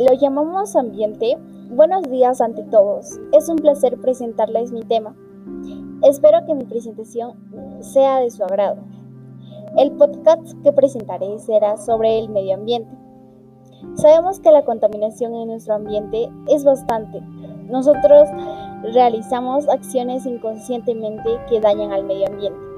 Lo llamamos ambiente. Buenos días ante todos. Es un placer presentarles mi tema. Espero que mi presentación sea de su agrado. El podcast que presentaré será sobre el medio ambiente. Sabemos que la contaminación en nuestro ambiente es bastante. Nosotros realizamos acciones inconscientemente que dañan al medio ambiente.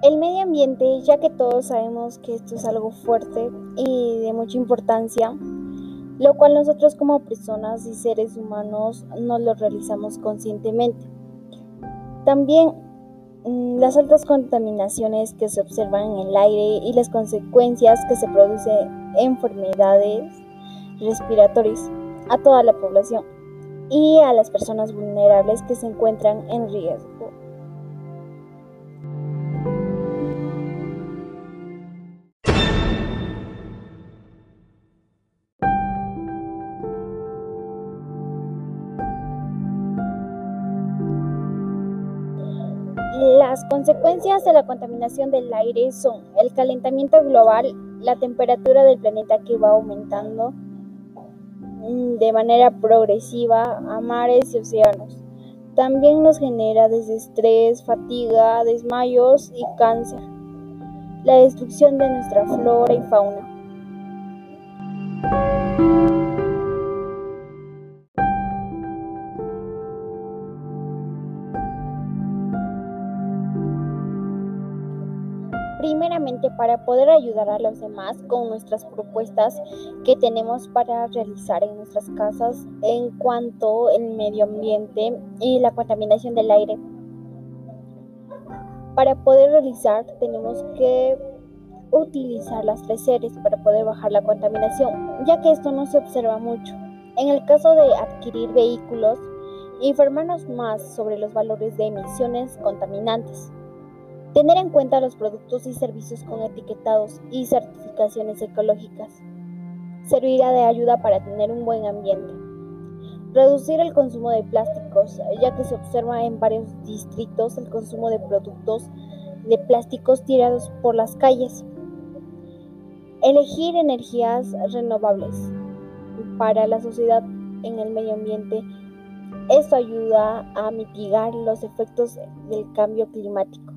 El medio ambiente, ya que todos sabemos que esto es algo fuerte y de mucha importancia, lo cual nosotros como personas y seres humanos no lo realizamos conscientemente. También mm, las altas contaminaciones que se observan en el aire y las consecuencias que se producen enfermedades respiratorias a toda la población y a las personas vulnerables que se encuentran en riesgo. Las consecuencias de la contaminación del aire son el calentamiento global, la temperatura del planeta que va aumentando mm, de manera progresiva a mares y océanos. También nos genera desestrés, fatiga, desmayos y cáncer. La destrucción de nuestra flora y fauna. Primeramente para poder ayudar a los demás con nuestras propuestas que tenemos para realizar en nuestras casas en cuanto al medio ambiente y la contaminación del aire. Para poder realizar tenemos que utilizar las tres series para poder bajar la contaminación, ya que esto no se observa mucho. En el caso de adquirir vehículos, informarnos más sobre los valores de emisiones contaminantes Tener en cuenta los productos y servicios con etiquetados y certificaciones ecológicas servirá de ayuda para tener un buen ambiente. Reducir el consumo de plásticos, ya que se observa en varios distritos el consumo de productos de plásticos tirados por las calles. Elegir energías renovables para la sociedad en el medio ambiente. Esto ayuda a mitigar los efectos del cambio climático.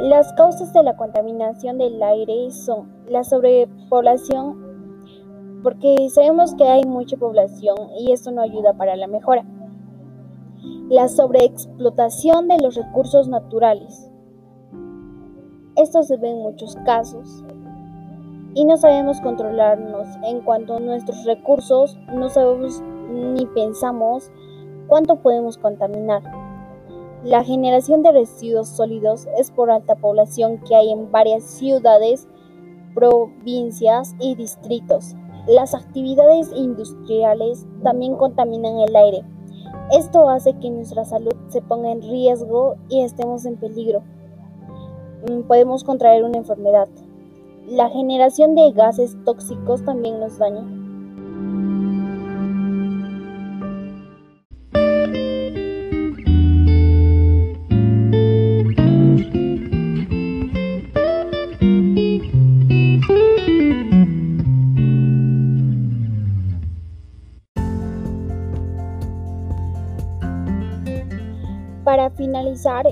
Las causas de la contaminación del aire son la sobrepoblación, porque sabemos que hay mucha población y eso no ayuda para la mejora. La sobreexplotación de los recursos naturales. Esto se ve en muchos casos. Y no sabemos controlarnos en cuanto a nuestros recursos, no sabemos ni pensamos cuánto podemos contaminar. La generación de residuos sólidos es por alta población que hay en varias ciudades, provincias y distritos. Las actividades industriales también contaminan el aire. Esto hace que nuestra salud se ponga en riesgo y estemos en peligro. Mm, podemos contraer una enfermedad. La generación de gases tóxicos también nos daña. Finalizar,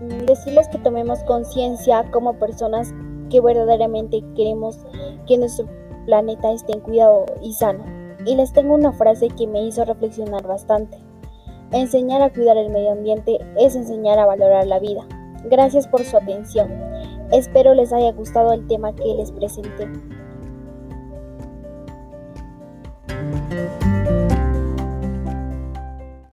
mm, decirles que tomemos conciencia como personas que verdaderamente queremos que nuestro planeta esté en cuidado y sano. Y les tengo una frase que me hizo reflexionar bastante. Enseñar a cuidar el medio ambiente es enseñar a valorar la vida. Gracias por su atención. Espero les haya gustado el tema que les presenté.